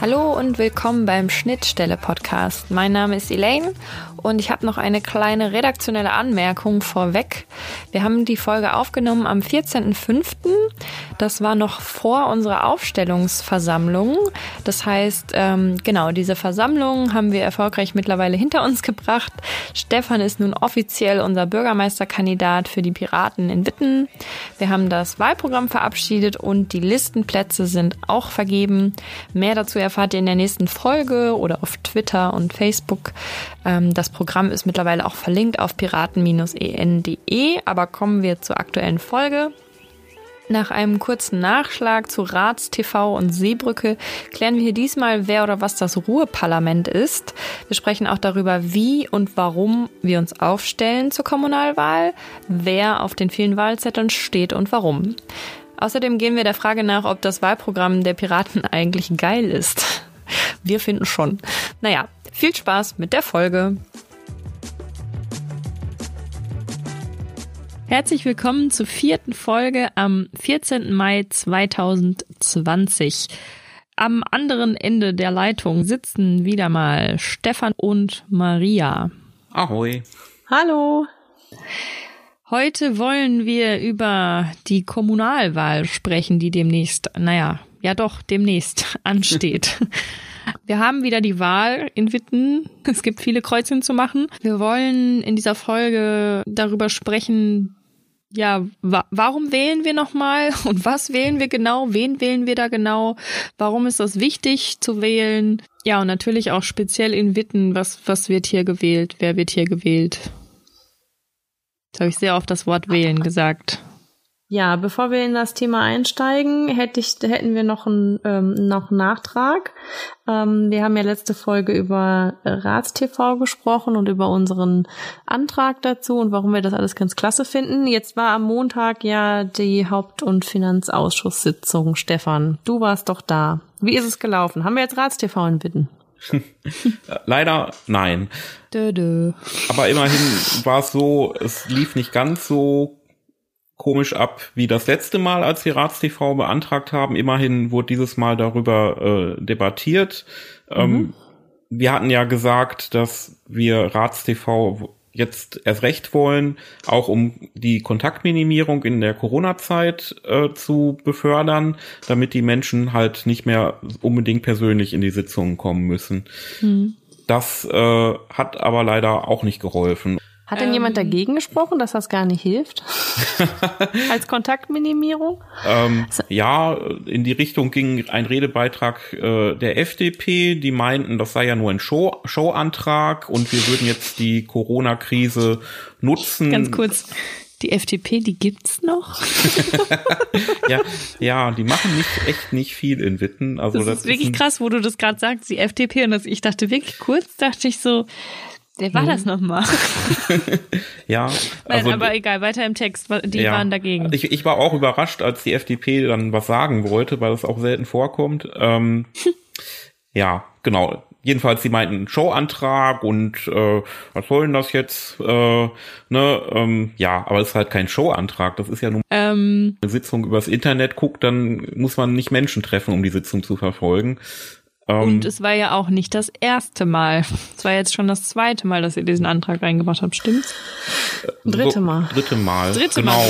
Hallo und willkommen beim Schnittstelle Podcast. Mein Name ist Elaine und ich habe noch eine kleine redaktionelle Anmerkung vorweg. Wir haben die Folge aufgenommen am 14.05. Das war noch vor unserer Aufstellungsversammlung. Das heißt, ähm, genau, diese Versammlung haben wir erfolgreich mittlerweile hinter uns gebracht. Stefan ist nun offiziell unser Bürgermeisterkandidat für die Piraten in Witten. Wir haben das Wahlprogramm verabschiedet und die Listenplätze sind auch vergeben. Mehr dazu erfahrt ihr in der nächsten Folge oder auf Twitter und Facebook. Ähm, das Programm ist mittlerweile auch verlinkt auf piraten-en.de, aber kommen wir zur aktuellen Folge. Nach einem kurzen Nachschlag zu Rats, TV und Seebrücke klären wir hier diesmal, wer oder was das Ruheparlament ist. Wir sprechen auch darüber, wie und warum wir uns aufstellen zur Kommunalwahl, wer auf den vielen Wahlzetteln steht und warum. Außerdem gehen wir der Frage nach, ob das Wahlprogramm der Piraten eigentlich geil ist. Wir finden schon. Naja, viel Spaß mit der Folge. Herzlich willkommen zur vierten Folge am 14. Mai 2020. Am anderen Ende der Leitung sitzen wieder mal Stefan und Maria. Ahoi. Hallo. Heute wollen wir über die Kommunalwahl sprechen, die demnächst, naja, ja doch, demnächst ansteht. Wir haben wieder die Wahl in Witten. Es gibt viele Kreuzchen zu machen. Wir wollen in dieser Folge darüber sprechen, ja, wa warum wählen wir nochmal und was wählen wir genau? Wen wählen wir da genau? Warum ist das wichtig zu wählen? Ja, und natürlich auch speziell in Witten, was, was wird hier gewählt? Wer wird hier gewählt? Jetzt habe ich sehr oft das Wort wählen gesagt. Ja, bevor wir in das Thema einsteigen, hätte ich, hätten wir noch einen, ähm, noch einen Nachtrag. Ähm, wir haben ja letzte Folge über Ratstv gesprochen und über unseren Antrag dazu und warum wir das alles ganz klasse finden. Jetzt war am Montag ja die Haupt- und Finanzausschusssitzung. Stefan, du warst doch da. Wie ist es gelaufen? Haben wir jetzt Ratstv in Bitten? Leider nein. Dö, dö. Aber immerhin war es so, es lief nicht ganz so komisch ab wie das letzte Mal, als wir RatsTV beantragt haben. Immerhin wurde dieses Mal darüber äh, debattiert. Ähm, mhm. Ähm, wir hatten ja gesagt, dass wir RatsTV jetzt erst recht wollen, auch um die Kontaktminimierung in der Corona-Zeit äh, zu befördern, damit die Menschen halt nicht mehr unbedingt persönlich in die Sitzungen kommen müssen. Mhm. Das äh, hat aber leider auch nicht geholfen. Hat denn ähm, jemand dagegen gesprochen, dass das gar nicht hilft? Als Kontaktminimierung? Ähm, ja, in die Richtung ging ein Redebeitrag äh, der FDP, die meinten, das sei ja nur ein Show Showantrag und wir würden jetzt die Corona-Krise nutzen. Ganz kurz. Die FDP, die gibt's noch? ja, ja, die machen nicht echt nicht viel in Witten. Also das, das ist wirklich ist krass, wo du das gerade sagst, die FDP und das, ich dachte wirklich kurz, dachte ich so, Wer war hm. das nochmal? ja. Nein, also, aber egal, weiter im Text, die ja, waren dagegen. Ich, ich war auch überrascht, als die FDP dann was sagen wollte, weil das auch selten vorkommt. Ähm, ja, genau. Jedenfalls, sie meinten Showantrag und äh, was soll denn das jetzt? Äh, ne, ähm, ja, aber es ist halt kein Showantrag. Das ist ja nur ähm, eine Sitzung übers Internet guckt, dann muss man nicht Menschen treffen, um die Sitzung zu verfolgen. Um, und es war ja auch nicht das erste Mal. Es war jetzt schon das zweite Mal, dass ihr diesen Antrag reingebracht habt, stimmt's? Dritte Mal. Dritte Mal. Dritte genau. Mal.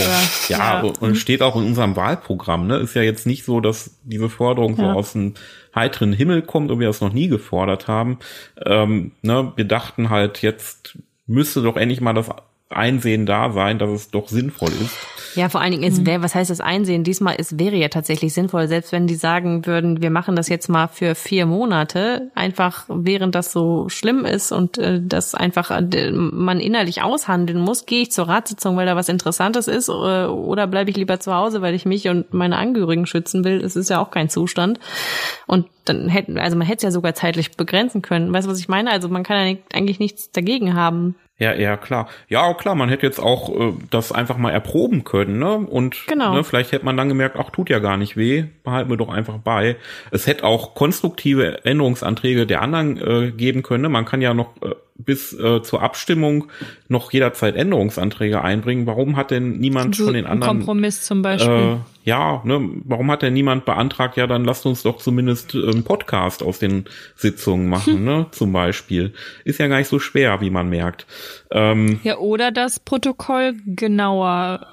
Ja, ja, und steht auch in unserem Wahlprogramm. Ne? Ist ja jetzt nicht so, dass diese Forderung ja. so aus dem heiteren Himmel kommt und wir das noch nie gefordert haben. Ähm, ne? Wir dachten halt, jetzt müsste doch endlich mal das Einsehen da sein, dass es doch sinnvoll ist. Ja, vor allen Dingen, es wäre, was heißt das Einsehen? Diesmal, es wäre ja tatsächlich sinnvoll, selbst wenn die sagen würden, wir machen das jetzt mal für vier Monate, einfach während das so schlimm ist und äh, das einfach äh, man innerlich aushandeln muss, gehe ich zur Ratssitzung, weil da was Interessantes ist, äh, oder bleibe ich lieber zu Hause, weil ich mich und meine Angehörigen schützen will. Es ist ja auch kein Zustand. Und dann hätten, also man hätte es ja sogar zeitlich begrenzen können. Weißt du, was ich meine? Also man kann ja eigentlich nichts dagegen haben. Ja, ja, klar. Ja, klar, man hätte jetzt auch äh, das einfach mal erproben können, ne? Und genau. ne, vielleicht hätte man dann gemerkt, ach, tut ja gar nicht weh, behalten wir doch einfach bei. Es hätte auch konstruktive Änderungsanträge der anderen äh, geben können. Ne? Man kann ja noch äh, bis äh, zur Abstimmung noch jederzeit Änderungsanträge einbringen. Warum hat denn niemand So von den ein anderen Kompromiss zum Beispiel. äh, ja, ne, warum hat denn niemand beantragt, ja, dann lasst uns doch zumindest äh, einen Podcast aus den Sitzungen machen, ne, zum Beispiel. Ist ja gar nicht so schwer, wie man merkt. Ähm, Ja, oder das Protokoll genauer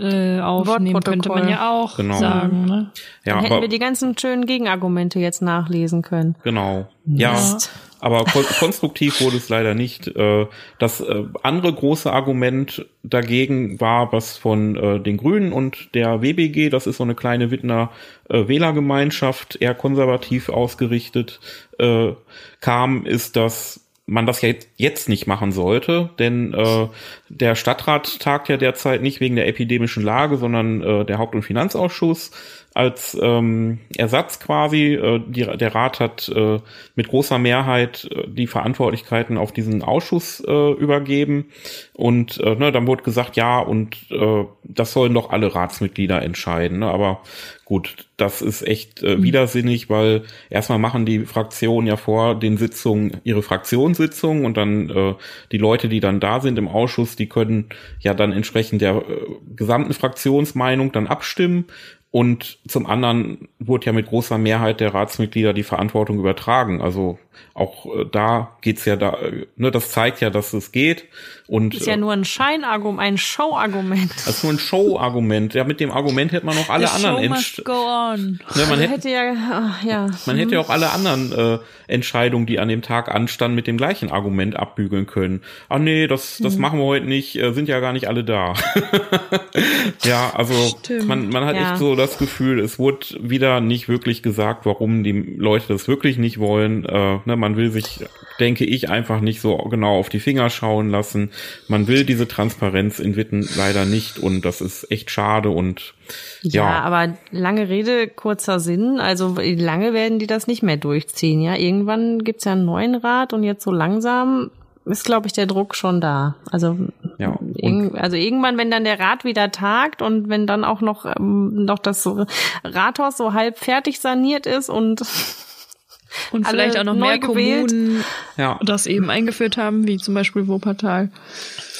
äh, aufnehmen könnte man ja auch Genau. sagen. Ne? ja, Dann hätten aber, wir die ganzen schönen Gegenargumente jetzt nachlesen können. genau. Ja, Mist. Aber kon konstruktiv wurde es leider nicht. Äh, das äh, andere große Argument dagegen war, was von äh, den Grünen und der WBG, das ist so eine kleine Wittner äh, Wählergemeinschaft, eher konservativ ausgerichtet, kam, ist, dass man das ja jetzt nicht machen sollte, denn der Stadtrat tagt ja derzeit nicht wegen der epidemischen Lage, sondern der Haupt- und Finanzausschuss als ähm, Ersatz quasi. Äh, die, der Rat hat äh, mit großer Mehrheit äh, die Verantwortlichkeiten auf diesen Ausschuss äh, übergeben und äh, ne, dann wurde gesagt, ja und äh, das sollen doch alle Ratsmitglieder entscheiden. Ne? Aber gut, das ist echt äh, widersinnig, weil erstmal machen die Fraktionen ja vor den Sitzungen ihre Fraktionssitzungen und dann äh, die Leute, die dann da sind im Ausschuss, die können ja dann entsprechend der äh, gesamten Fraktionsmeinung dann abstimmen. Und zum anderen wurde ja mit großer Mehrheit der Ratsmitglieder die Verantwortung übertragen. Also auch äh, da geht's ja da, äh, ne, das zeigt ja, dass es geht. Und Ist ja äh, nur ein Scheinargument, ein Showargument. das ist nur ein Show-Argument. Ja, mit dem Argument hätte man noch alle The anderen show Entsch must go on. ne, man hätte hätte ja, ach, ja. man hätte ja auch alle anderen äh, Entscheidungen, die an dem Tag anstanden, mit dem gleichen Argument abbügeln können. Ah nee, das, das machen wir heute nicht, äh, sind ja gar nicht alle da. ja, also man, man hat Ja. echt so das Gefühl, es wurde wieder nicht wirklich gesagt, warum die Leute das wirklich nicht wollen. Äh, ne, man will sich, denke ich, einfach nicht so genau auf die Finger schauen lassen. Man will diese Transparenz in Witten leider nicht und das ist echt schade und Ja, ja, aber lange Rede, kurzer Sinn. Also lange werden die das nicht mehr durchziehen. Ja, irgendwann gibt's ja einen neuen Rat und jetzt so langsam ist, glaube ich, der Druck schon da. Also, Ja, also irgendwann, wenn dann der Rat wieder tagt und wenn dann auch noch, ähm, noch das Rathaus so halb fertig saniert ist und Und Alle vielleicht auch noch mehr gewählt. Kommunen ja. das eben eingeführt haben, wie zum Beispiel Wuppertal.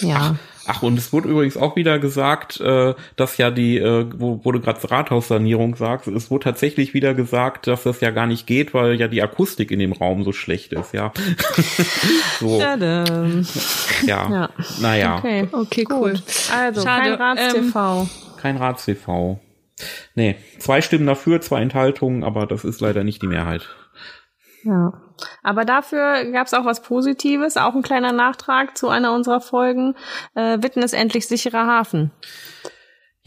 ja. Ach, und es wurde übrigens auch wieder gesagt, äh, dass ja die, äh, wo, wo du gerade Rathaussanierung sagst, es wurde tatsächlich wieder gesagt, dass das ja gar nicht geht, weil ja die Akustik in dem Raum so schlecht ist, ja. so, Tadam. ja. Ja. Naja, Okay. Okay, cool. Also, Schade, kein Rats-TV. kein Rats-TV. Nee, zwei Stimmen dafür, zwei Enthaltungen, aber das ist leider nicht die Mehrheit. Ja. Aber dafür gab es auch was Positives, auch ein kleiner Nachtrag zu einer unserer Folgen. Äh, Witten ist endlich sicherer Hafen.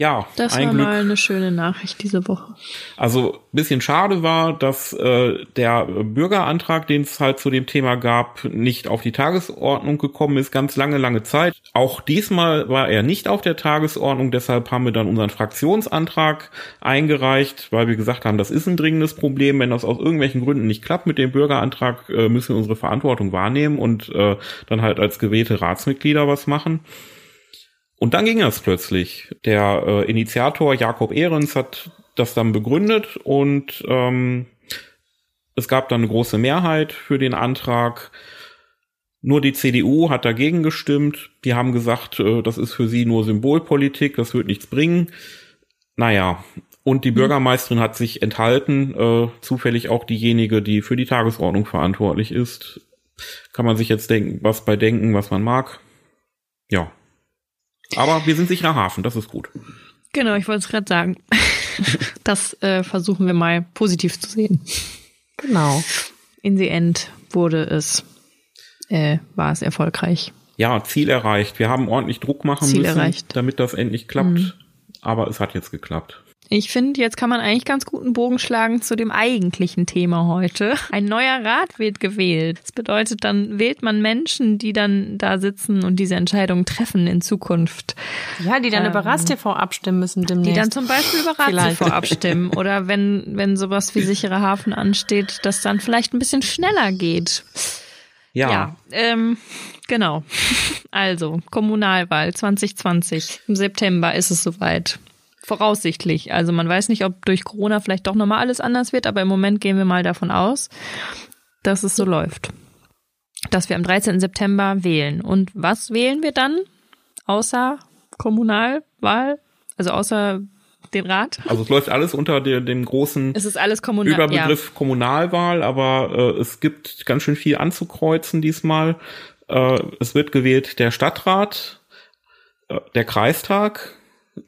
Ja, Das ein war Glück. mal eine schöne Nachricht diese Woche. Also bisschen schade war, dass äh, der Bürgerantrag, den es halt zu dem Thema gab, nicht auf die Tagesordnung gekommen ist, ganz lange, lange Zeit. Auch diesmal war er nicht auf der Tagesordnung, deshalb haben wir dann unseren Fraktionsantrag eingereicht, weil wir gesagt haben, das ist ein dringendes Problem. Wenn das aus irgendwelchen Gründen nicht klappt mit dem Bürgerantrag, äh, müssen wir unsere Verantwortung wahrnehmen und äh, dann halt als gewählte Ratsmitglieder was machen. Und dann ging das plötzlich. Der äh, Initiator Jakob Ehrens hat das dann begründet und ähm, es gab dann eine große Mehrheit für den Antrag. Nur die CDU hat dagegen gestimmt. Die haben gesagt, äh, das ist für sie nur Symbolpolitik, das wird nichts bringen. Naja, und die Bürgermeisterin hat sich enthalten, äh, zufällig auch diejenige, die für die Tagesordnung verantwortlich ist. Kann man sich jetzt denken, was bei denken, was man mag. Ja. Aber wir sind sicherer Hafen, das ist gut. Genau, ich wollte es gerade sagen. Das äh, versuchen wir mal positiv zu sehen. Genau. In the end wurde es, äh, war es erfolgreich. Ja, Ziel erreicht. Wir haben ordentlich Druck machen Ziel müssen, erreicht. damit das endlich klappt. Aber es hat jetzt geklappt. Ich finde, jetzt kann man eigentlich ganz guten Bogen schlagen zu dem eigentlichen Thema heute. Ein neuer Rat wird gewählt. Das bedeutet, dann wählt man Menschen, die dann da sitzen und diese Entscheidungen treffen in Zukunft. Ja, die dann über Rast-TV abstimmen müssen demnächst. Die dann zum Beispiel über. RATSV abstimmen. Oder wenn, wenn sowas wie sicherer Hafen ansteht, dass dann vielleicht ein bisschen schneller geht. Ja, Ja, ähm, genau. Also, Kommunalwahl 2020. Im September ist es soweit. Voraussichtlich. Also man weiß nicht, ob durch Corona vielleicht doch nochmal alles anders wird, aber im Moment gehen wir mal davon aus, dass es so läuft. dass wir am 13. September wählen. Und was wählen wir dann? Außer Kommunalwahl? Also außer den Rat? Also es läuft alles unter der, dem großen es ist alles Kommunal Überbegriff ja. Kommunalwahl, aber äh, es gibt ganz schön viel anzukreuzen diesmal. Äh, es wird gewählt der Stadtrat, äh, der Kreistag,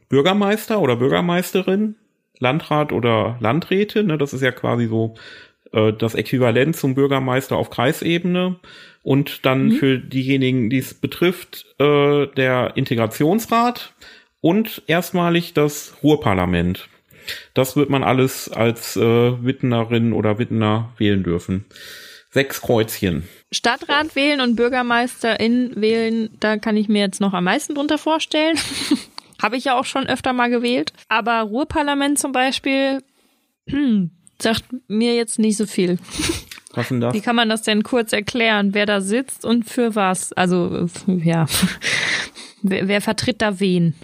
Bürgermeister oder Bürgermeisterin, Landrat oder Landräte. Ne, das ist ja quasi so äh, das Äquivalent zum Bürgermeister auf Kreisebene. Und dann mhm. für diejenigen, die es betrifft, äh, der Integrationsrat und erstmalig das Ruhrparlament. Das wird man alles als äh, Wittenerin oder Wittener wählen dürfen. Sechs Kreuzchen. Stadtrat wählen und Bürgermeisterin wählen, da kann ich mir jetzt noch am meisten drunter vorstellen. Habe ich ja auch schon öfter mal gewählt. Aber Ruhrparlament zum Beispiel, hm, sagt mir jetzt nicht so viel. Denn das? Wie kann man das denn kurz erklären, wer da sitzt und für was? Also, ja. wer, wer vertritt da wen?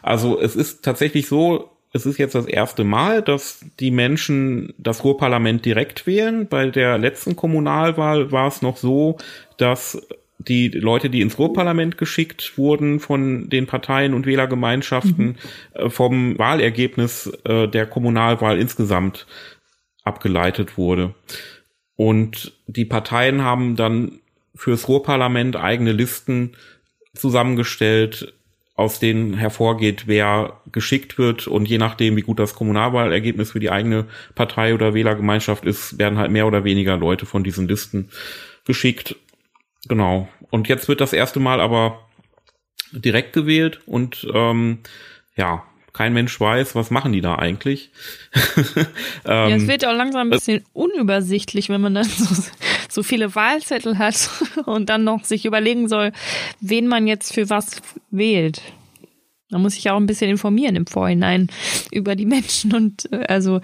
Also, es ist tatsächlich so, es ist jetzt das erste Mal, dass die Menschen das Ruhrparlament direkt wählen. Bei der letzten Kommunalwahl war es noch so, dass die Leute, die ins Ruhrparlament geschickt wurden von den Parteien und Wählergemeinschaften, mhm. Äh, vom Wahlergebnis äh, der Kommunalwahl insgesamt abgeleitet wurde. Und die Parteien haben dann fürs Ruhrparlament eigene Listen zusammengestellt, aus denen hervorgeht, wer geschickt wird. Und je nachdem, wie gut das Kommunalwahlergebnis für die eigene Partei oder Wählergemeinschaft ist, werden halt mehr oder weniger Leute von diesen Listen geschickt. Genau. Und jetzt wird das erste Mal aber direkt gewählt und ähm, ja, kein Mensch weiß, was machen die da eigentlich. ähm, ja, es wird ja auch langsam ein bisschen unübersichtlich, wenn man dann so, so viele Wahlzettel hat und dann noch sich überlegen soll, wen man jetzt für was wählt. Da muss ich ja auch ein bisschen informieren im Vorhinein über die Menschen und äh, also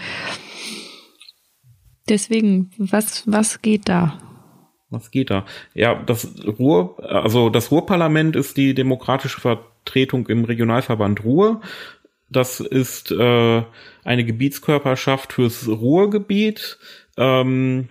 deswegen, was, was geht da? Was geht da? Ja, das Ruhr, also das Ruhrparlament ist die demokratische Vertretung im Regionalverband Ruhr. Das ist äh, eine Gebietskörperschaft fürs Ruhrgebiet. Ähm,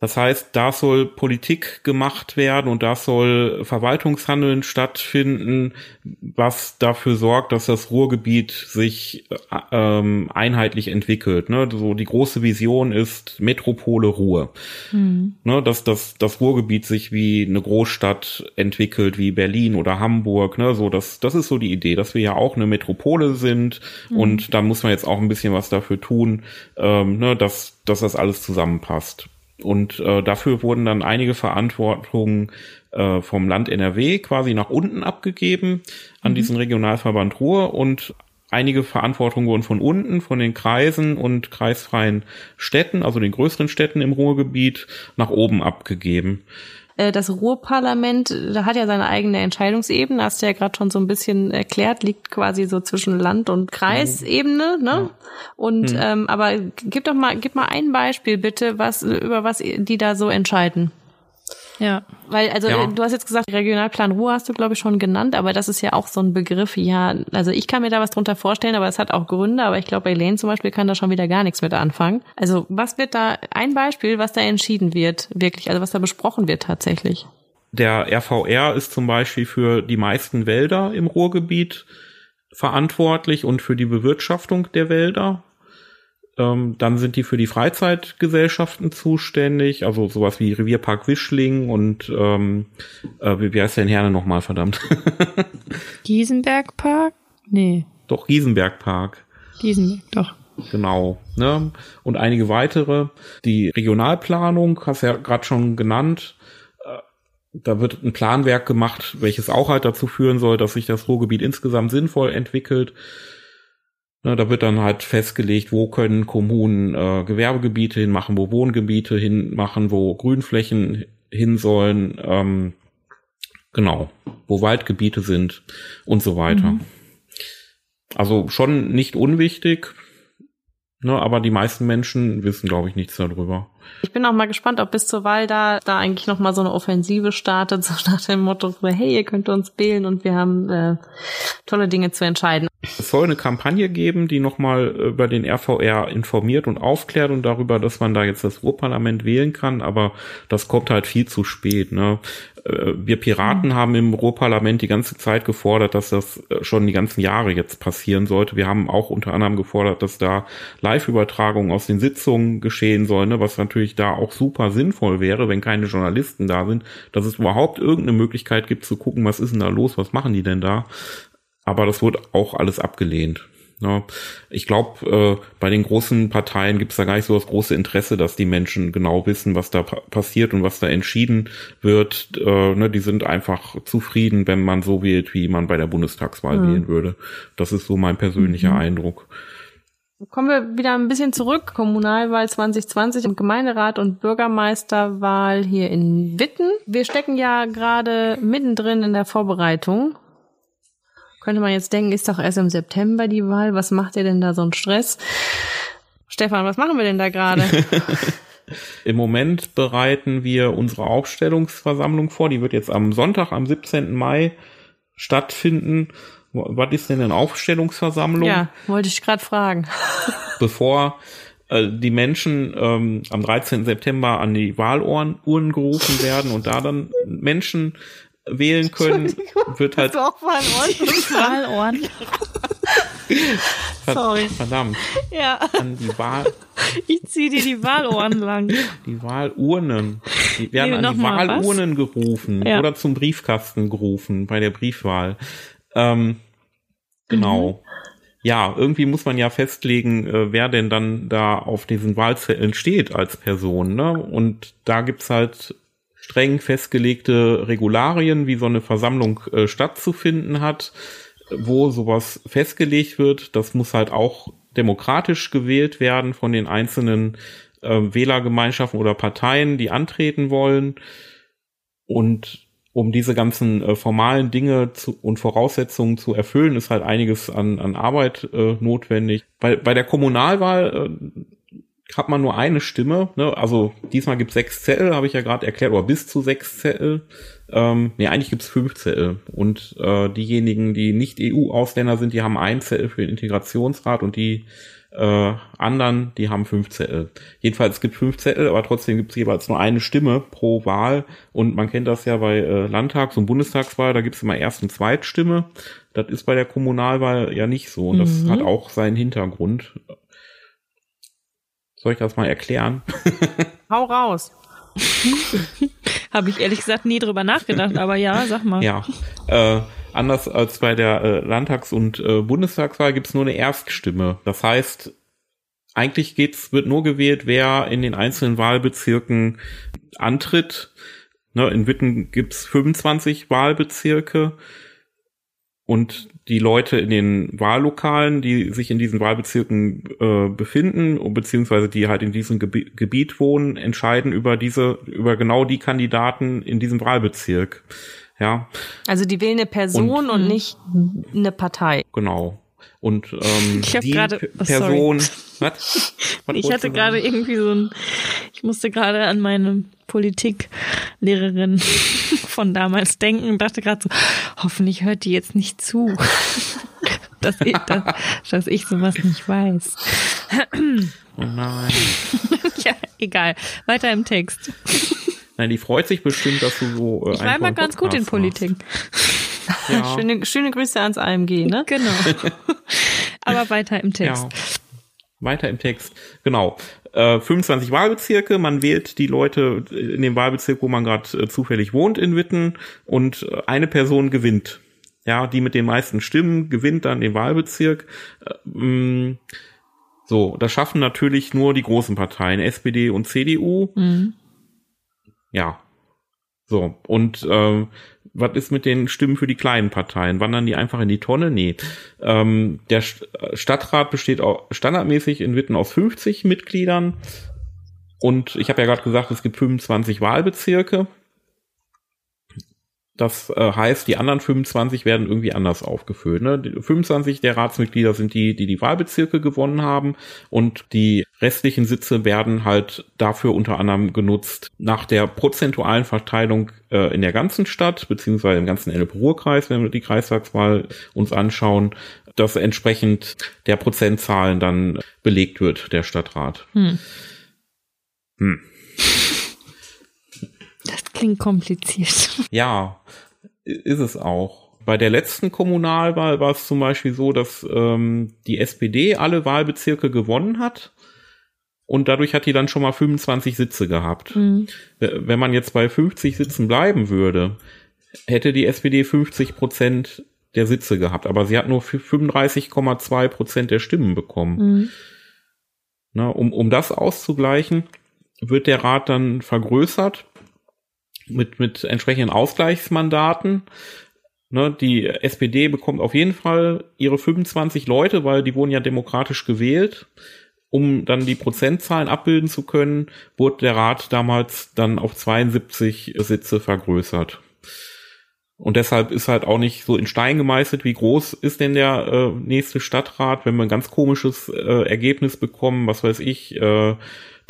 das heißt, da soll Politik gemacht werden und da soll Verwaltungshandeln stattfinden, was dafür sorgt, dass das Ruhrgebiet sich äh, ähm, einheitlich entwickelt. Ne? So die große Vision ist Metropole Ruhr. Mhm. Ne? Dass das, das Ruhrgebiet sich wie eine Großstadt entwickelt, wie Berlin oder Hamburg. Ne? So, das, das ist so die Idee, dass wir ja auch eine Metropole sind mhm. und da muss man jetzt auch ein bisschen was dafür tun, ähm, ne? dass, dass das alles zusammenpasst. Und äh, dafür wurden dann einige Verantwortungen äh, vom Land NRW quasi nach unten abgegeben an mhm. diesen Regionalverband Ruhr und einige Verantwortungen wurden von unten, von den Kreisen und kreisfreien Städten, also den größeren Städten im Ruhrgebiet, nach oben abgegeben. Äh, das Ruhrparlament, da hat ja seine eigene Entscheidungsebene, hast du ja gerade schon so ein bisschen erklärt, liegt quasi so zwischen Land- und Kreisebene, ne? Ja. Und hm. ähm, aber gib doch mal, gib mal ein Beispiel bitte, was über was die da so entscheiden. Ja. Weil, also ja. du hast jetzt gesagt, Regionalplan Ruhr hast du, glaube ich, schon genannt, aber das ist ja auch so ein Begriff, ja, also ich kann mir da was drunter vorstellen, aber es hat auch Gründe, aber ich glaube, bei Elaine zum Beispiel kann da schon wieder gar nichts mit anfangen. Also was wird da, ein Beispiel, was da entschieden wird, wirklich, also was da besprochen wird tatsächlich? Der RVR ist zum Beispiel für die meisten Wälder im Ruhrgebiet verantwortlich und für die Bewirtschaftung der Wälder. Ähm, dann sind die für die Freizeitgesellschaften zuständig, also sowas wie Revierpark Wischling und ähm, äh, wie, heißt der in Herne nochmal, verdammt? Giesenbergpark? Nee. Doch, Giesenbergpark. Giesenberg, doch. Genau. Ne? Und einige weitere. Die Regionalplanung, hast du ja gerade schon genannt. Äh, da wird ein Planwerk gemacht, welches auch halt dazu führen soll, dass sich das Ruhrgebiet insgesamt sinnvoll entwickelt. Ne, da wird dann halt festgelegt, wo können Kommunen äh, Gewerbegebiete hinmachen, wo Wohngebiete hinmachen, wo Grünflächen hin sollen, ähm, genau, wo Waldgebiete sind und so weiter. Mhm. Also schon nicht unwichtig, ne, aber die meisten Menschen wissen, glaube ich, nichts darüber. Ich bin auch mal gespannt, ob bis zur Wahl da, da eigentlich noch mal so eine Offensive startet, so nach dem Motto, hey, ihr könnt uns wählen und wir haben äh, tolle Dinge zu entscheiden. Es soll eine Kampagne geben, die nochmal über den RVR informiert und aufklärt und darüber, dass man da jetzt das Ruhrparlament wählen kann, aber das kommt halt viel zu spät. Ne? Äh, wir Piraten mhm. haben im Ruhrparlament die ganze Zeit gefordert, dass das äh, schon die ganzen Jahre jetzt passieren sollte. Wir haben auch unter anderem gefordert, dass da Live-Übertragungen aus den Sitzungen geschehen sollen, ne? was natürlich da auch super sinnvoll wäre, wenn keine Journalisten da sind, dass es überhaupt irgendeine Möglichkeit gibt zu gucken, was ist denn da los, was machen die denn da. Aber das wurde auch alles abgelehnt. Ja, ich glaube, äh, bei den großen Parteien gibt es da gar nicht so das große Interesse, dass die Menschen genau wissen, was da pa passiert und was da entschieden wird. Äh, ne, die sind einfach zufrieden, wenn man so wählt, wie man bei der Bundestagswahl mhm. wählen würde. Das ist so mein persönlicher mhm. Eindruck. Kommen wir wieder ein bisschen zurück. Kommunalwahl 2020 und Gemeinderat und Bürgermeisterwahl hier in Witten. Wir stecken ja gerade mittendrin in der Vorbereitung könnte man jetzt denken, ist doch erst im September die Wahl. Was macht ihr denn da so einen Stress? Stefan, was machen wir denn da gerade? Im Moment bereiten wir unsere Aufstellungsversammlung vor. Die wird jetzt am Sonntag, am 17. Mai stattfinden. Was ist denn eine Aufstellungsversammlung? Ja, wollte ich gerade fragen. Bevor äh, die Menschen ähm, am 13. September an die Wahlurnen gerufen werden und da dann Menschen wählen können, wird halt. Das auch Wahlohren. Sorry. Verdammt. Ja. An die Wahl. Ich ziehe dir die Wahlohren lang. Die Wahlurnen. Die werden nee, an die Wahlurnen gerufen ja. oder zum Briefkasten gerufen bei der Briefwahl. Ähm, genau. Mhm. Ja, irgendwie muss man ja festlegen, äh, wer denn dann da auf diesen Wahlzetteln steht als Person. Ne? Und da gibt's halt streng festgelegte Regularien, wie so eine Versammlung äh, stattzufinden hat, wo sowas festgelegt wird. Das muss halt auch demokratisch gewählt werden von den einzelnen äh, Wählergemeinschaften oder Parteien, die antreten wollen. Und um diese ganzen äh, formalen Dinge zu, und Voraussetzungen zu erfüllen, ist halt einiges an, an Arbeit äh, notwendig. Bei, bei der Kommunalwahl äh, hat man nur eine Stimme. Ne? Also diesmal gibt es sechs Zettel, habe ich ja gerade erklärt, oder bis zu sechs Zettel. Ähm, nee, eigentlich gibt es fünf Zettel. Und äh, diejenigen, die nicht EU-Ausländer sind, die haben einen Zettel für den Integrationsrat und die äh, anderen, die haben fünf Zettel. Jedenfalls es gibt fünf Zettel, aber trotzdem gibt es jeweils nur eine Stimme pro Wahl. Und man kennt das ja bei äh, Landtags- und Bundestagswahl, da gibt es immer Erst- und Zweitstimme. Das ist bei der Kommunalwahl ja nicht so. Und das mhm. hat auch seinen Hintergrund. Soll ich das mal erklären? Hau raus. Habe ich ehrlich gesagt nie drüber nachgedacht, aber ja, sag mal. Ja. Äh, anders als bei der äh, Landtags- und äh, Bundestagswahl gibt's nur eine Erststimme. Das heißt, eigentlich geht's, wird nur gewählt, wer in den einzelnen Wahlbezirken antritt. Ne, in Witten gibt's 25 Wahlbezirke und die Leute in den Wahllokalen, die sich in diesen Wahlbezirken äh, befinden, beziehungsweise die halt in diesem Gebi Gebiet wohnen, entscheiden über diese, über genau die Kandidaten in diesem Wahlbezirk. Ja. Also die wählen eine Person und, und nicht eine Partei. Genau. Und ähm, ich die grade, oh, Person. Was? was ich hatte gerade irgendwie so ein. Ich musste gerade an meine Politiklehrerin von damals denken und dachte gerade so, hoffentlich hört die jetzt nicht zu, dass, ich, dass, dass ich sowas nicht weiß. Oh nein. ja, egal. Weiter im Text. Nein, die freut sich bestimmt, dass du so. Äh, ich war immer ganz gut in Politik. Ja. schöne, schöne Grüße ans AMG, ne? Genau. Aber weiter im Text. Ja. Weiter im Text. Genau. Äh, 25 Wahlbezirke. Man wählt die Leute in dem Wahlbezirk, wo man gerade äh, zufällig wohnt in Witten und äh, eine Person gewinnt. Ja, die mit den meisten Stimmen gewinnt dann den Wahlbezirk. Äh, mm, so, das schaffen natürlich nur die großen Parteien, SPD und CDU. Mhm. Ja. So, und äh, was ist mit den Stimmen für die kleinen Parteien? Wandern die einfach in die Tonne? Nee. Ähm, der Stadtrat besteht auch standardmäßig in Witten aus 50 Mitgliedern. Und ich habe ja gerade gesagt, es gibt 25 Wahlbezirke. Das äh, heißt, die anderen 25 werden irgendwie anders aufgefüllt. Ne? Die 25 der Ratsmitglieder sind die, die die Wahlbezirke gewonnen haben und die restlichen Sitze werden halt dafür unter anderem genutzt nach der prozentualen Verteilung äh, in der ganzen Stadt beziehungsweise im ganzen Ennepe-Ruhr-Kreis, wenn wir die Kreistagswahl uns anschauen, dass entsprechend der Prozentzahlen dann belegt wird, der Stadtrat. Hm. Hm. Das klingt kompliziert. Ja, ist es auch. Bei der letzten Kommunalwahl war es zum Beispiel so, dass ähm, die SPD alle Wahlbezirke gewonnen hat und dadurch hat die dann schon mal 25 Sitze gehabt. Mhm. Wenn man jetzt bei 50 Sitzen bleiben würde, hätte die SPD 50 Prozent der Sitze gehabt, aber sie hat nur 35,2 Prozent der Stimmen bekommen. Mhm. Na, um, um das auszugleichen, wird der Rat dann vergrößert mit, mit entsprechenden Ausgleichsmandaten. Ne, die SPD bekommt auf jeden Fall ihre 25 Leute, weil die wurden ja demokratisch gewählt. Um dann die Prozentzahlen abbilden zu können, wurde der Rat damals dann auf 72 Sitze vergrößert. Und deshalb ist halt auch nicht so in Stein gemeißelt, wie groß ist denn der äh, nächste Stadtrat, wenn wir ein ganz komisches äh, Ergebnis bekommen, was weiß ich, äh,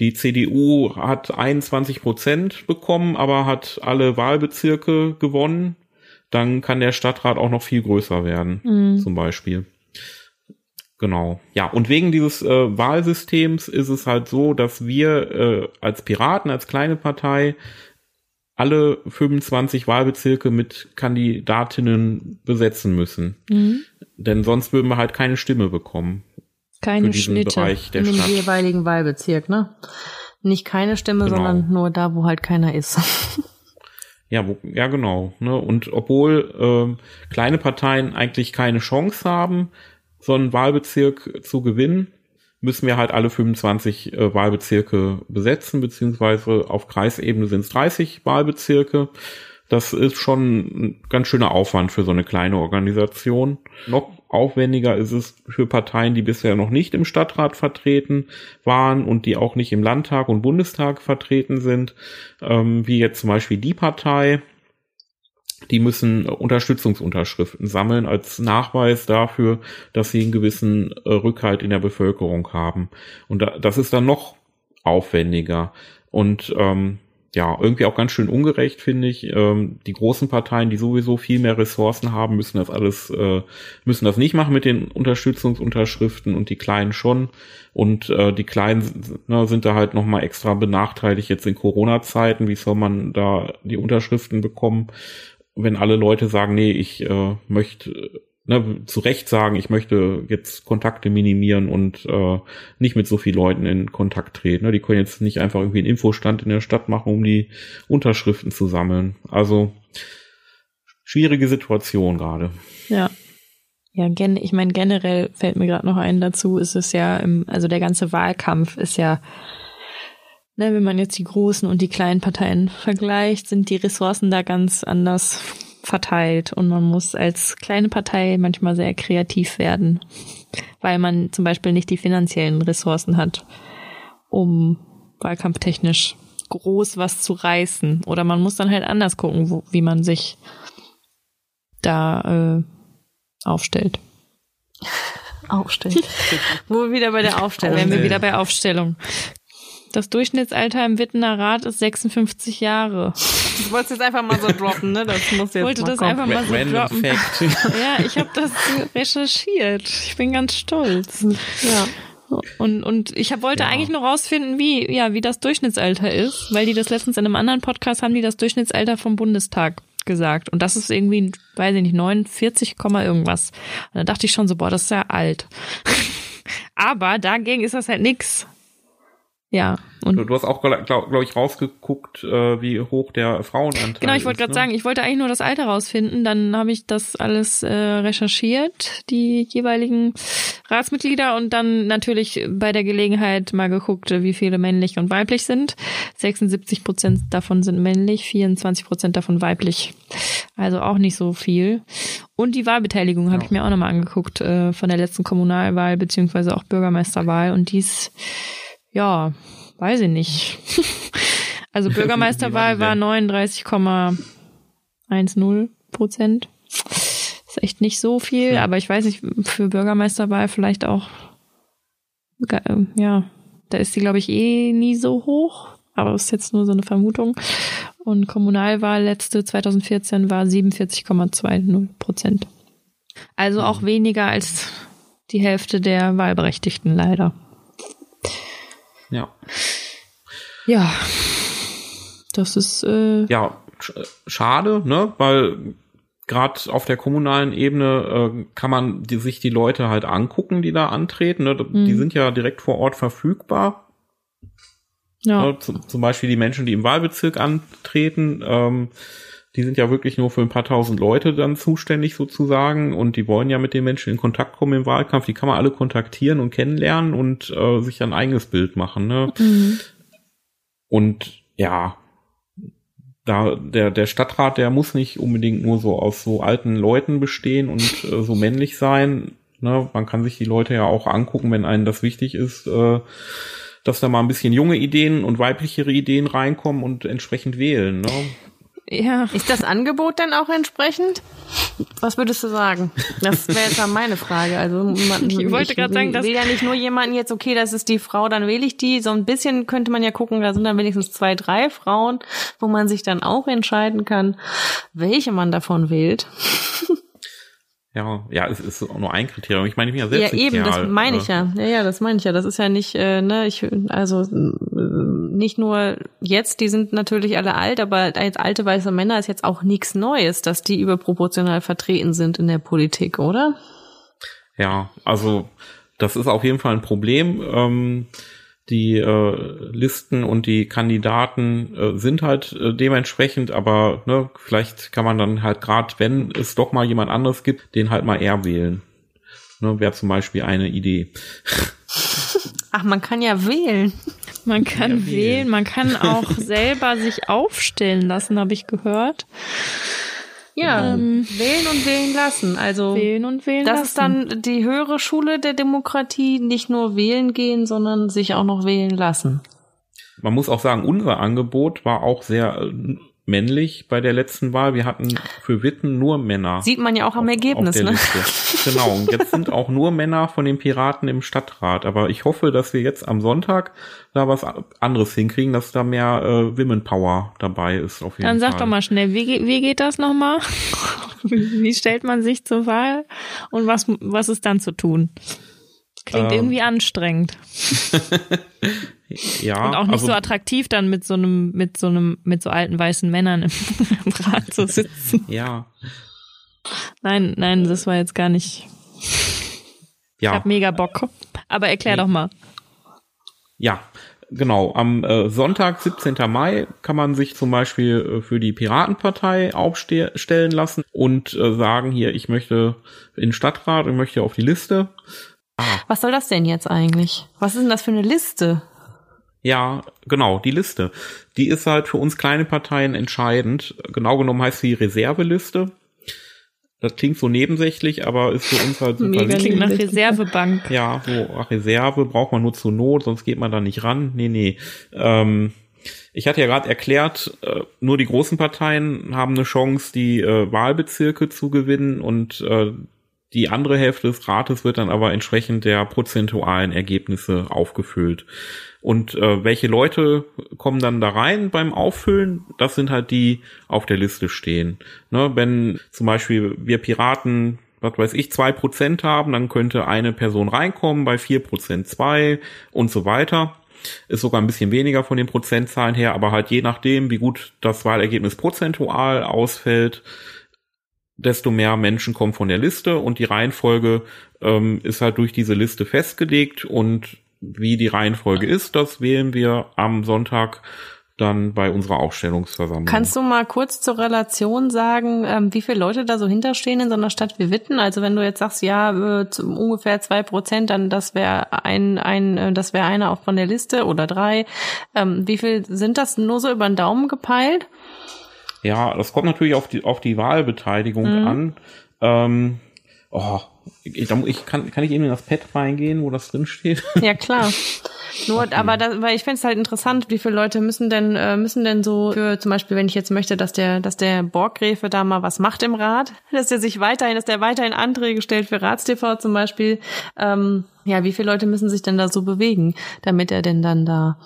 die CDU hat 21 Prozent bekommen, aber hat alle Wahlbezirke gewonnen. Dann kann der Stadtrat auch noch viel größer werden, mhm. zum Beispiel. Genau. Ja, und wegen dieses äh, Wahlsystems ist es halt so, dass wir äh, als Piraten, als kleine Partei, alle 25 Wahlbezirke mit Kandidatinnen besetzen müssen. Mhm. Denn sonst würden wir halt keine Stimme bekommen keine Schnitte Bereich der in dem Stadt. jeweiligen Wahlbezirk, ne? Nicht keine Stimme, genau. sondern nur da, wo halt keiner ist. ja, wo, ja genau. Ne? Und obwohl ähm, kleine Parteien eigentlich keine Chance haben, so einen Wahlbezirk zu gewinnen, müssen wir halt alle 25 äh, Wahlbezirke besetzen, beziehungsweise auf Kreisebene sind es 30 Wahlbezirke. Das ist schon ein ganz schöner Aufwand für so eine kleine Organisation. Noch aufwendiger ist es für Parteien, die bisher noch nicht im Stadtrat vertreten waren und die auch nicht im Landtag und Bundestag vertreten sind, ähm, wie jetzt zum Beispiel die Partei. Die müssen Unterstützungsunterschriften sammeln als Nachweis dafür, dass sie einen gewissen äh, Rückhalt in der Bevölkerung haben. Und da, das ist dann noch aufwendiger. Und ähm, ja, irgendwie auch ganz schön ungerecht, finde ich. Ähm, die großen Parteien, die sowieso viel mehr Ressourcen haben, müssen das alles, äh, müssen das nicht machen mit den Unterstützungsunterschriften und die Kleinen schon. Und äh, die Kleinen na, sind da halt nochmal extra benachteiligt jetzt in Corona-Zeiten. Wie soll man da die Unterschriften bekommen, wenn alle Leute sagen, nee, ich äh, möchte ne, zu Recht sagen, ich möchte jetzt Kontakte minimieren und äh, nicht mit so vielen Leuten in Kontakt treten. Ne? Die können jetzt nicht einfach irgendwie einen Infostand in der Stadt machen, um die Unterschriften zu sammeln. Also schwierige Situation gerade. Ja. Ja, gen ich meine, generell fällt mir gerade noch ein dazu, ist es ja, im, also der ganze Wahlkampf ist ja, ne, wenn man jetzt die großen und die kleinen Parteien vergleicht, sind die Ressourcen da ganz anders verteilt und man muss als kleine Partei manchmal sehr kreativ werden, weil man zum Beispiel nicht die finanziellen Ressourcen hat, um wahlkampftechnisch groß was zu reißen. Oder man muss dann halt anders gucken, wo, wie man sich da äh, aufstellt. Aufstellt. wo wir wieder bei der Aufstellung. Wären wir wieder bei Aufstellung. Das Durchschnittsalter im Wittener Rat ist 56 Jahre. Du wolltest jetzt einfach mal so droppen, ne? Das muss jetzt ich wollte das kommen. einfach mal so Random droppen. Fact. Ja, ich habe das recherchiert. Ich bin ganz stolz. Ja. Und, und ich hab, wollte ja. eigentlich nur rausfinden, wie, ja, wie das Durchschnittsalter ist, weil die das letztens in einem anderen Podcast haben, die das Durchschnittsalter vom Bundestag gesagt. Und das ist irgendwie, weiß ich nicht, 49, irgendwas. Und da dachte ich schon so, boah, das ist ja alt. Aber dagegen ist das halt nix. Ja. Und du hast auch, glaube glaub ich, rausgeguckt, äh, wie hoch der Frauenanteil ist. Genau, ich wollte gerade ne? sagen, ich wollte eigentlich nur das Alter rausfinden. Dann habe ich das alles äh, recherchiert, die jeweiligen Ratsmitglieder und dann natürlich bei der Gelegenheit mal geguckt, wie viele männlich und weiblich sind. 76 Prozent davon sind männlich, 24 Prozent davon weiblich. Also auch nicht so viel. Und die Wahlbeteiligung habe ja. ich mir auch nochmal angeguckt äh, von der letzten Kommunalwahl beziehungsweise auch Bürgermeisterwahl und dies ja, weiß ich nicht. also Bürgermeisterwahl war 39,8 1,0 Prozent. Ist echt nicht so viel, ja. aber ich weiß nicht, für Bürgermeisterwahl vielleicht auch, äh, ja, da ist die, glaube ich, eh nie so hoch, aber ist jetzt nur so eine Vermutung. Und Kommunalwahl letzte 2014 war 47,20 Prozent. Also auch mhm. weniger als die Hälfte der Wahlberechtigten leider. Ja. Ja. Das ist äh ja schade, ne, weil gerade auf der kommunalen Ebene äh, kann man die, sich die Leute halt angucken, die da antreten. Ne? Mhm. Die sind ja direkt vor Ort verfügbar. Ja. Ne? zum Beispiel die Menschen, die im Wahlbezirk antreten. Ähm, die sind ja wirklich nur für ein paar tausend Leute dann zuständig sozusagen und die wollen ja mit den Menschen in Kontakt kommen im Wahlkampf. Die kann man alle kontaktieren und kennenlernen und äh, sich ein eigenes Bild machen. Ne? Mhm. Und ja, da der der Stadtrat, der muss nicht unbedingt nur so aus so alten Leuten bestehen und äh, so männlich sein. Ne? Man kann sich die Leute ja auch angucken, wenn einem das wichtig ist. Äh, dass da mal ein bisschen junge Ideen und weiblichere Ideen reinkommen und entsprechend wählen. Ne? Ja. Ist das Angebot dann auch entsprechend? Was würdest du sagen? Das wäre jetzt mal meine Frage. Also man, ich wollte gerade sagen, dass will ja nicht nur jemanden jetzt, okay, das ist die Frau, dann wähle ich die. So ein bisschen könnte man ja gucken, da sind dann wenigstens zwei, drei Frauen, wo man sich dann auch entscheiden kann, welche man davon wählt. Ja, ja, es ist auch nur ein Kriterium. Ich meine, ich bin ja selbst Ja, eben, Kerl. das meine ich äh. ja. Ja, ja, das meine ich ja. Das ist ja nicht, äh, ne, ich, also nicht nur jetzt, die sind natürlich alle alt, aber als alte weiße Männer ist jetzt auch nichts Neues, dass die überproportional vertreten sind in der Politik, oder? Ja, also das ist auf jeden Fall ein Problem. Ähm, die äh, Listen und die Kandidaten äh, sind halt äh, dementsprechend, aber ne, vielleicht kann man dann halt gerade, wenn es doch mal jemand anderes gibt, den halt mal eher wählen. Ne, Wäre zum Beispiel eine Idee. Ach, man kann ja wählen. Man kann ja, wählen. wählen, man kann auch selber sich aufstellen lassen, habe ich gehört. Ja, ähm, wählen und wählen lassen. Also wählen und wählen das lassen. ist dann die höhere Schule der Demokratie, nicht nur wählen gehen, sondern sich auch noch wählen lassen. Man muss auch sagen, unser Angebot war auch sehr äh, männlich bei der letzten Wahl. Wir hatten für Witten nur Männer. Sieht man ja auch am auf, Ergebnis, auf ne? Genau. Und jetzt sind auch nur Männer von den Piraten im Stadtrat. Aber ich hoffe, dass wir jetzt am Sonntag da was anderes hinkriegen, dass da mehr äh, Women Power dabei ist. Auf jeden Dann sag Fall. doch mal schnell, wie, wie geht das nochmal? wie stellt man sich zur Wahl und was, was ist dann zu tun? Klingt ähm, irgendwie anstrengend. ja. Und auch nicht also, so attraktiv dann mit so einem, mit so einem, mit so alten weißen Männern im, im Rat zu sitzen. Ja. Nein, nein, das war jetzt gar nicht. Ja. Ich hab mega Bock. Aber erklär nee. doch mal. Ja, genau. Am äh, Sonntag, 17. Mai, kann man sich zum Beispiel äh, für die Piratenpartei aufstellen lassen und äh, sagen, hier, ich möchte in den Stadtrat und möchte auf die Liste. Ah. Was soll das denn jetzt eigentlich? Was ist denn das für eine Liste? Ja, genau, die Liste. Die ist halt für uns kleine Parteien entscheidend. Genau genommen heißt sie Reserveliste. Das klingt so nebensächlich, aber ist für uns halt super Mega Klingt nach Reservebank. Ja, so ach, Reserve braucht man nur zur Not, sonst geht man da nicht ran. Nee, nee. Ähm, ich hatte ja gerade erklärt, äh, nur die großen Parteien haben eine Chance, die äh, Wahlbezirke zu gewinnen und äh, die andere Hälfte des Rates wird dann aber entsprechend der prozentualen Ergebnisse aufgefüllt. Und äh, welche Leute kommen dann da rein beim Auffüllen? Das sind halt die auf der Liste stehen. Ne, wenn zum Beispiel wir Piraten, was weiß ich, zwei Prozent haben, dann könnte eine Person reinkommen, bei vier Prozent zwei und so weiter. Ist sogar ein bisschen weniger von den Prozentzahlen her, aber halt je nachdem, wie gut das Wahlergebnis prozentual ausfällt, desto mehr Menschen kommen von der Liste und die Reihenfolge ähm, ist halt durch diese Liste festgelegt und wie die Reihenfolge ist, das wählen wir am Sonntag dann bei unserer Aufstellungsversammlung. Kannst du mal kurz zur Relation sagen, ähm, wie viele Leute da so hinterstehen in so einer Stadt wie Witten? Also wenn du jetzt sagst, ja, äh, ungefähr zwei Prozent, dann das wäre ein, ein, äh, das wäre einer auch von der Liste oder drei. Ähm, wie viel sind das nur so über den Daumen gepeilt? Ja, das kommt natürlich auf die, auf die Wahlbeteiligung mhm. an. Ähm, oh, ich, ich, kann, kann ich eben in das Pad reingehen, wo das drin steht? Ja, klar. Nur, okay. aber da, weil ich finde es halt interessant, wie viele Leute müssen denn, äh, müssen denn so für zum Beispiel, wenn ich jetzt möchte, dass der, dass der Borggräfe da mal was macht im Rat, dass der sich weiterhin, dass der weiterhin Anträge stellt für Ratstv zum Beispiel. Ähm, ja, wie viele Leute müssen sich denn da so bewegen, damit er denn dann da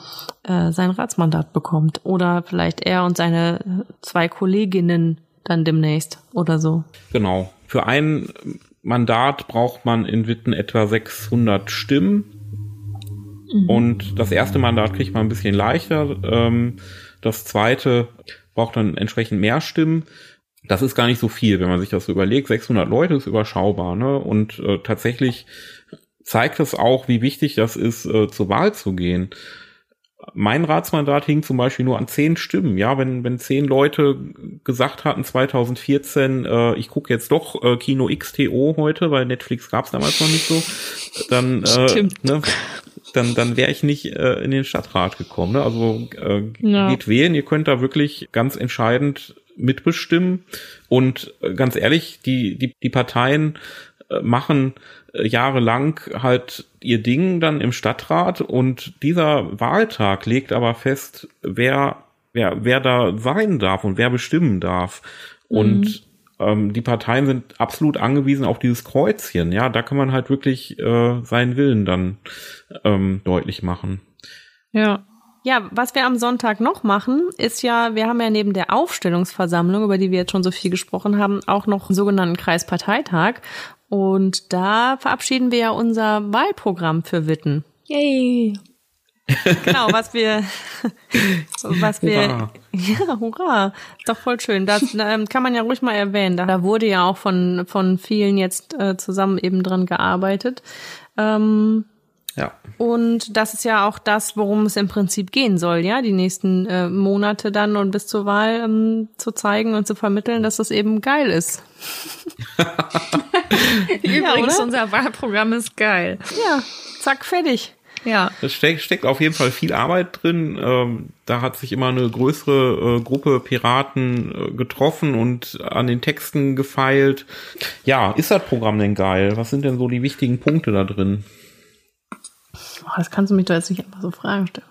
äh, sein Ratsmandat bekommt? Oder vielleicht er und seine zwei Kolleginnen dann demnächst oder so. Genau. Für ein Mandat braucht man in Witten etwa 600 Stimmen. Mhm. Und das erste Mandat kriegt man ein bisschen leichter. Ähm, das zweite braucht dann entsprechend mehr Stimmen. Das ist gar nicht so viel, wenn man sich das so überlegt. 600 Leute ist überschaubar, ne? Und äh, tatsächlich zeigt es auch, wie wichtig das ist, äh, zur Wahl zu gehen. Mein Ratsmandat hing zum Beispiel nur an zehn Stimmen. Ja, wenn, wenn zehn Leute gesagt hatten 2014, äh, ich gucke jetzt doch äh, Kino XTO heute, weil Netflix gab es damals noch nicht so, dann, äh, ne, dann, dann wäre ich nicht äh, in den Stadtrat gekommen. Ne? Also äh, ja. geht wählen, ihr könnt da wirklich ganz entscheidend mitbestimmen. Und äh, ganz ehrlich, die, die, die Parteien äh, machen jahrelang halt ihr Ding dann im Stadtrat und dieser Wahltag legt aber fest, wer, wer, wer da sein darf und wer bestimmen darf. Mhm. Und ähm, die Parteien sind absolut angewiesen auf dieses Kreuzchen. Ja, da kann man halt wirklich äh, seinen Willen dann ähm, deutlich machen. Ja. Ja, was wir am Sonntag noch machen, ist ja, wir haben ja neben der Aufstellungsversammlung, über die wir jetzt schon so viel gesprochen haben, auch noch einen sogenannten Kreisparteitag. Und da verabschieden wir ja unser Wahlprogramm für Witten. Yay! genau, was wir, was wir, hurra. ja, hurra, doch voll schön. Das ähm, kann man ja ruhig mal erwähnen. Da wurde ja auch von von vielen jetzt äh, zusammen eben dran gearbeitet. Ähm, ja. Und das ist ja auch das, worum es im Prinzip gehen soll, ja, die nächsten äh, Monate dann und bis zur Wahl ähm, zu zeigen und zu vermitteln, dass das eben geil ist. Übrigens, ja, unser Wahlprogramm ist geil. Ja, zack, fertig. Ja. Es steckt, steckt auf jeden Fall viel Arbeit drin. Ähm, da hat sich immer eine größere äh, Gruppe Piraten äh, getroffen und an den Texten gefeilt. Ja, ist das Programm denn geil? Was sind denn so die wichtigen Punkte da drin? Oh, das kannst du mich doch jetzt nicht einfach so fragen stellen.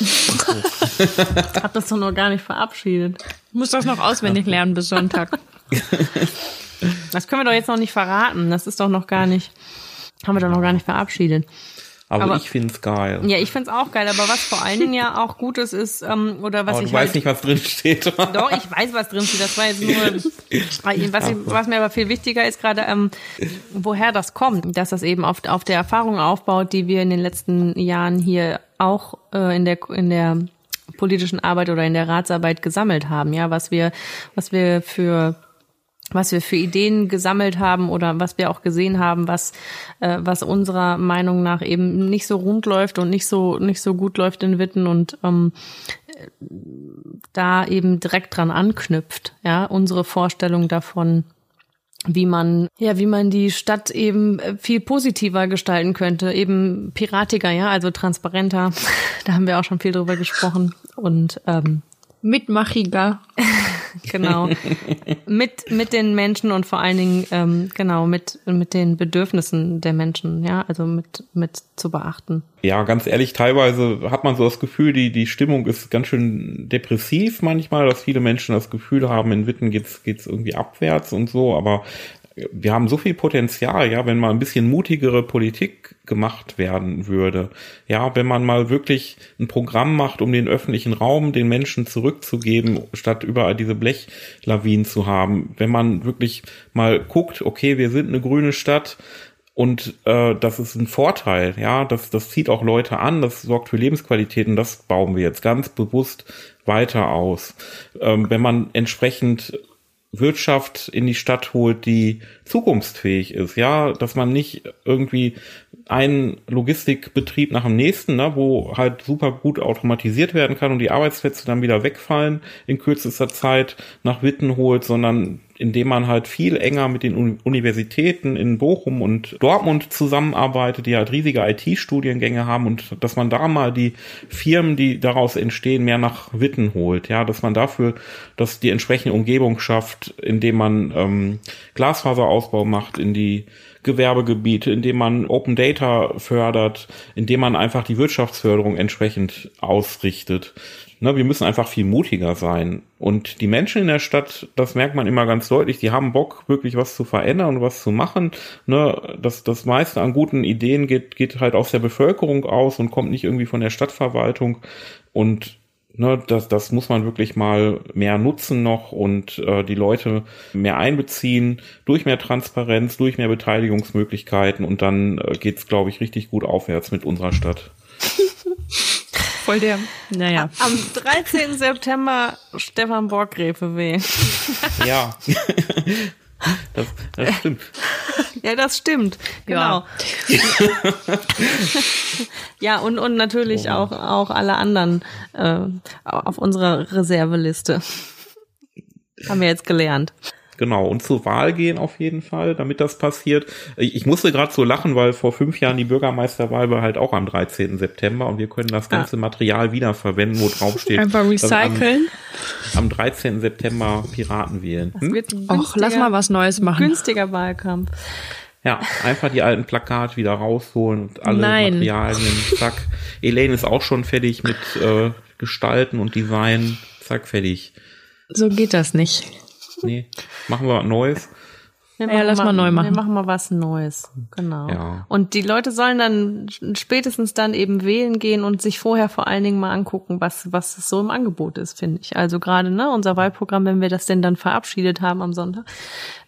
ich hab das doch noch gar nicht verabschiedet. Du musst das noch auswendig lernen bis Sonntag. Das können wir doch jetzt noch nicht verraten. Das ist doch noch gar nicht, haben wir doch noch gar nicht verabschiedet. Aber, aber ich find's geil. Ja, ich find's auch geil. Aber was vor allen Dingen ja auch gut ist, ist, ähm, oder was aber ich du halt, weißt nicht, was drin steht. Doch, ich weiß, was drin steht. Das war jetzt nur, was, ich, was mir aber viel wichtiger ist gerade, ähm, woher das kommt. Dass das eben auf, auf der Erfahrung aufbaut, die wir in den letzten Jahren hier auch äh, in der, in der politischen Arbeit oder in der Ratsarbeit gesammelt haben. Ja, was wir, was wir für was wir für Ideen gesammelt haben oder was wir auch gesehen haben, was äh, was unserer Meinung nach eben nicht so rund läuft und nicht so nicht so gut läuft in Witten und ähm, da eben direkt dran anknüpft, ja, unsere Vorstellung davon, wie man ja, wie man die Stadt eben viel positiver gestalten könnte, eben piratiger, ja, also transparenter. da haben wir auch schon viel drüber gesprochen und ähm, mitmachiger. genau. mit, mit den Menschen und vor allen Dingen, ähm, genau, mit, mit den Bedürfnissen der Menschen, ja, also mit, mit zu beachten. Ja, ganz ehrlich, teilweise hat man so das Gefühl, die, die Stimmung ist ganz schön depressiv manchmal, dass viele Menschen das Gefühl haben, in Witten geht's, geht's irgendwie abwärts und so, aber wir haben so viel Potenzial, ja, wenn mal ein bisschen mutigere Politik gemacht werden würde. Ja, wenn man mal wirklich ein Programm macht, um den öffentlichen Raum den Menschen zurückzugeben, statt überall diese Blechlawinen zu haben. Wenn man wirklich mal guckt, okay, wir sind eine grüne Stadt, und äh, das ist ein Vorteil, ja, das, das zieht auch Leute an, das sorgt für Lebensqualität und das bauen wir jetzt ganz bewusst weiter aus. Ähm, wenn man entsprechend Wirtschaft in die Stadt holt, die zukunftsfähig ist, ja, dass man nicht irgendwie einen Logistikbetrieb nach dem nächsten, ne, wo halt super gut automatisiert werden kann und die Arbeitsplätze dann wieder wegfallen in kürzester Zeit nach Witten holt, sondern indem man halt viel enger mit den Universitäten in Bochum und Dortmund zusammenarbeitet, die halt riesige IT-Studiengänge haben und dass man da mal die Firmen, die daraus entstehen, mehr nach Witten holt. Ja, dass man dafür, dass die entsprechende Umgebung schafft, indem man ähm, Glasfaserausbau macht in die Gewerbegebiete, indem man Open Data fördert, indem man einfach die Wirtschaftsförderung entsprechend ausrichtet. Ne, wir müssen einfach viel mutiger sein. Und die Menschen in der Stadt, das merkt man immer ganz deutlich, die haben Bock, wirklich was zu verändern und was zu machen. Ne, das, das meiste an guten Ideen geht, geht halt aus der Bevölkerung aus und kommt nicht irgendwie von der Stadtverwaltung. Und ne, das, das muss man wirklich mal mehr nutzen noch und äh, die Leute mehr einbeziehen durch mehr Transparenz, durch mehr Beteiligungsmöglichkeiten und dann äh, geht's, glaube ich, richtig gut aufwärts mit unserer Stadt. Voll der. Naja. Am 13. September Stefan Borggräfe weh. Ja. Das, das stimmt. Ja, das stimmt. Genau. Ja, ja und, und natürlich oh. auch, auch alle anderen äh, auf unserer Reserveliste. Haben wir jetzt gelernt. Genau, und zur Wahl gehen auf jeden Fall, damit das passiert. Ich, ich musste gerade so lachen, weil vor fünf Jahren die Bürgermeisterwahl war halt auch am 13. September und wir können das ah. ganze ah. Material wiederverwenden, wo drauf steht. Einfach recyceln. Am, am 13. September Piraten wählen. Hm? Och, lass mal was Neues machen. Günstiger Wahlkampf. Ja, einfach die alten Plakate wieder rausholen und alle Nein. Materialien, zack. Elaine ist auch schon fertig mit äh, Gestalten und Design, zack, fertig. So geht das nicht. Nee, machen wir was Neues. Wir ja, lass mal, mal, neu machen. Wir machen mal was Neues. Genau. Ja. Und die Leute sollen dann spätestens dann eben wählen gehen und sich vorher vor allen Dingen mal angucken, was, was so im Angebot ist, finde ich. Also gerade, ne, unser Wahlprogramm, wenn wir das denn dann verabschiedet haben am Sonntag,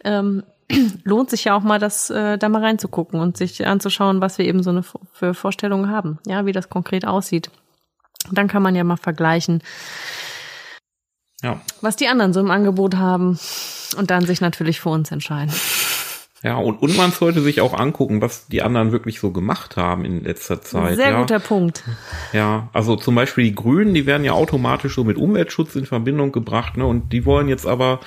ähm, lohnt sich ja auch mal, das äh, da mal reinzugucken und sich anzuschauen, was wir eben so eine für Vorstellungen haben, ja, wie das konkret aussieht. Und dann kann man ja mal vergleichen, ja. Was die anderen so im Angebot haben und dann sich natürlich für uns entscheiden. Ja, und, und man sollte sich auch angucken, was die anderen wirklich so gemacht haben in letzter Zeit. Sehr ja. guter Punkt. Ja, also zum Beispiel die Grünen, die werden ja automatisch so mit Umweltschutz in Verbindung gebracht, ne? Und die wollen jetzt aber,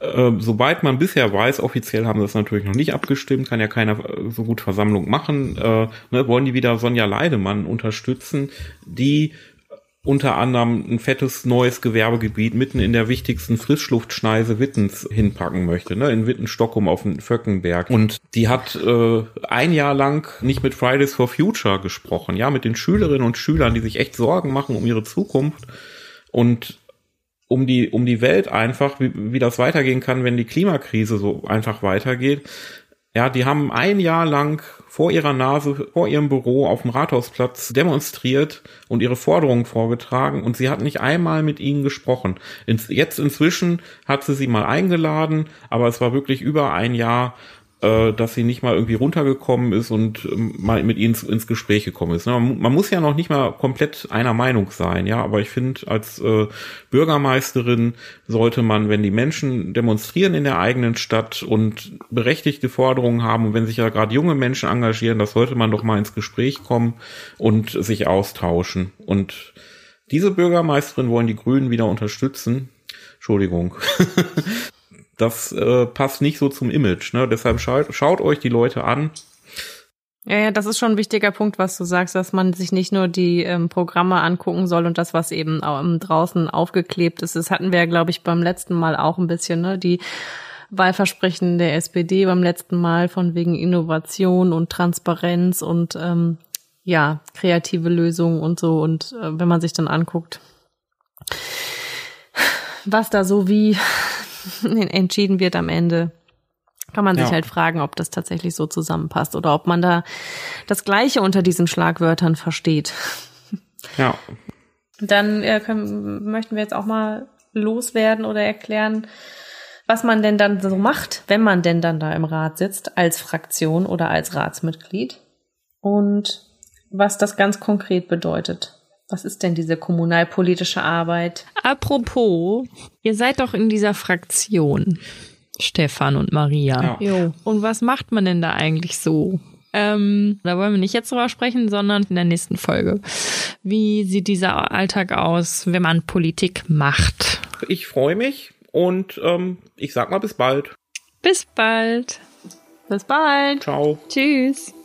äh, sobald man bisher weiß, offiziell haben sie das natürlich noch nicht abgestimmt, kann ja keiner äh, so gut Versammlung machen, äh, ne, wollen die wieder Sonja Leidemann unterstützen, die unter anderem ein fettes neues Gewerbegebiet mitten in der wichtigsten Frischluftschneise Wittens hinpacken möchte, ne, in Witten-Stockholm auf dem Vöckenberg. Und die hat äh, ein Jahr lang nicht mit Fridays for Future gesprochen, ja, mit den Schülerinnen und Schülern, die sich echt Sorgen machen um ihre Zukunft und um die, um die Welt einfach, wie, wie das weitergehen kann, wenn die Klimakrise so einfach weitergeht. Ja, die haben ein Jahr lang vor ihrer Nase, vor ihrem Büro auf dem Rathausplatz demonstriert und ihre Forderungen vorgetragen und sie hat nicht einmal mit ihnen gesprochen. Jetzt inzwischen hat sie sie mal eingeladen, aber es war wirklich über ein Jahr äh, dass sie nicht mal irgendwie runtergekommen ist und ähm, mal mit ihnen ins Gespräch gekommen ist. Ne? Man, muss ja noch nicht mal komplett einer Meinung sein, ja, aber ich finde, als äh, Bürgermeisterin sollte man, wenn die Menschen demonstrieren in der eigenen Stadt und berechtigte Forderungen haben und wenn sich ja gerade junge Menschen engagieren, das sollte man doch mal ins Gespräch kommen und sich austauschen. Und diese Bürgermeisterin wollen die Grünen wieder unterstützen. Entschuldigung. das äh, passt nicht so zum Image. Ne? Deshalb schaut, schaut euch die Leute an. Ja, ja, das ist schon ein wichtiger Punkt, was du sagst, dass man sich nicht nur die ähm, Programme angucken soll und das, was eben ähm, draußen aufgeklebt ist. Das hatten wir ja, glaube ich, beim letzten Mal auch ein bisschen, ne? Die Wahlversprechen der SPD beim letzten Mal von wegen Innovation und Transparenz und ähm, ja, kreative Lösungen und so. Und äh, wenn man sich dann anguckt, was da so wie entschieden wird am Ende, kann man sich ja. halt fragen, ob das tatsächlich so zusammenpasst oder ob man da das Gleiche unter diesen Schlagwörtern versteht. Ja. Dann äh, können, möchten wir jetzt auch mal loswerden oder erklären, was man denn dann so macht, wenn man denn dann da im Rat sitzt, als Fraktion oder als Ratsmitglied und was das ganz konkret bedeutet. Was ist denn diese kommunalpolitische Arbeit? Apropos, ihr seid doch in dieser Fraktion, Stefan und Maria. Ja. Und was macht man denn da eigentlich so? Ähm, da wollen wir nicht jetzt drüber sprechen, sondern in der nächsten Folge. Wie sieht dieser Alltag aus, wenn man Politik macht? Ich freue mich Und ähm, ich sag mal bis bald. Bis bald. Bis bald. Ciao. Tschüss.